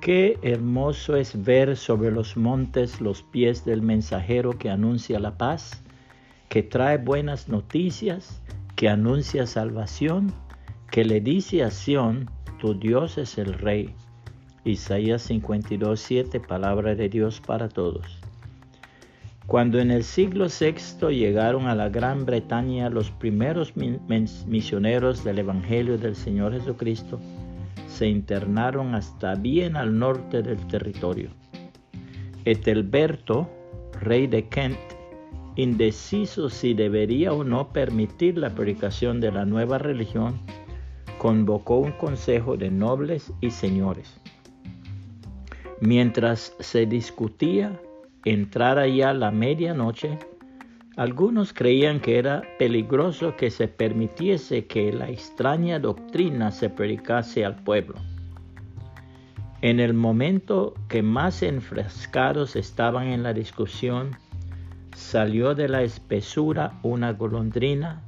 Qué hermoso es ver sobre los montes los pies del mensajero que anuncia la paz, que trae buenas noticias, que anuncia salvación, que le dice a Sión, tu Dios es el Rey. Isaías 52, 7, palabra de Dios para todos. Cuando en el siglo VI llegaron a la Gran Bretaña los primeros misioneros del Evangelio del Señor Jesucristo, se internaron hasta bien al norte del territorio. Etelberto, rey de Kent, indeciso si debería o no permitir la predicación de la nueva religión, convocó un consejo de nobles y señores. Mientras se discutía entrar ya la medianoche, algunos creían que era peligroso que se permitiese que la extraña doctrina se predicase al pueblo. En el momento que más enfrescados estaban en la discusión, salió de la espesura una golondrina,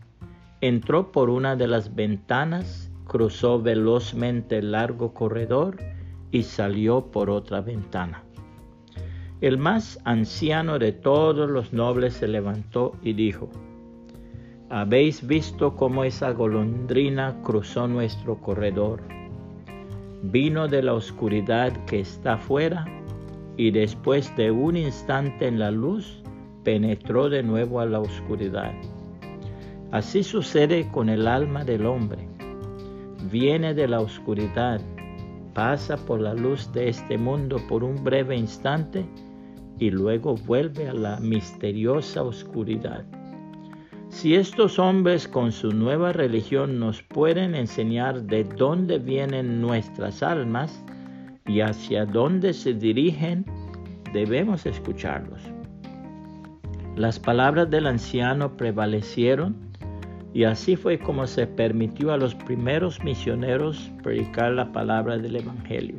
entró por una de las ventanas, cruzó velozmente el largo corredor y salió por otra ventana. El más anciano de todos los nobles se levantó y dijo, ¿Habéis visto cómo esa golondrina cruzó nuestro corredor? Vino de la oscuridad que está fuera y después de un instante en la luz penetró de nuevo a la oscuridad. Así sucede con el alma del hombre. Viene de la oscuridad, pasa por la luz de este mundo por un breve instante y luego vuelve a la misteriosa oscuridad. Si estos hombres con su nueva religión nos pueden enseñar de dónde vienen nuestras almas y hacia dónde se dirigen, debemos escucharlos. Las palabras del anciano prevalecieron y así fue como se permitió a los primeros misioneros predicar la palabra del Evangelio.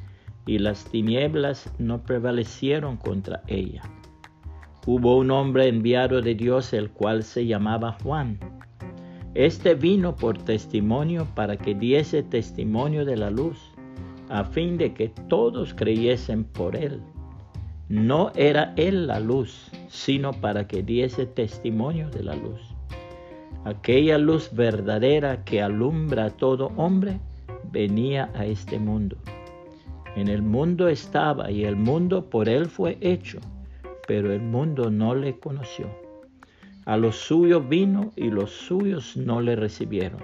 y las tinieblas no prevalecieron contra ella. Hubo un hombre enviado de Dios el cual se llamaba Juan. Este vino por testimonio para que diese testimonio de la luz, a fin de que todos creyesen por él. No era él la luz, sino para que diese testimonio de la luz. Aquella luz verdadera que alumbra a todo hombre venía a este mundo. En el mundo estaba y el mundo por él fue hecho, pero el mundo no le conoció. A los suyos vino y los suyos no le recibieron.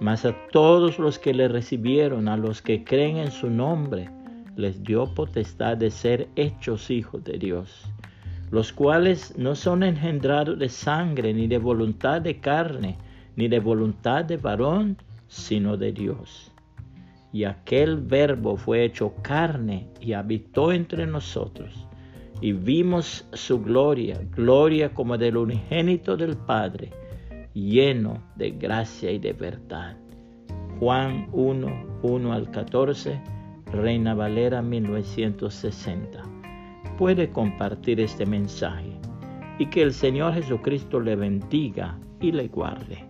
Mas a todos los que le recibieron, a los que creen en su nombre, les dio potestad de ser hechos hijos de Dios, los cuales no son engendrados de sangre, ni de voluntad de carne, ni de voluntad de varón, sino de Dios y aquel verbo fue hecho carne y habitó entre nosotros. Y vimos su gloria, gloria como del unigénito del Padre, lleno de gracia y de verdad. Juan 1, 1 al 14, Reina Valera 1960. Puede compartir este mensaje y que el Señor Jesucristo le bendiga y le guarde.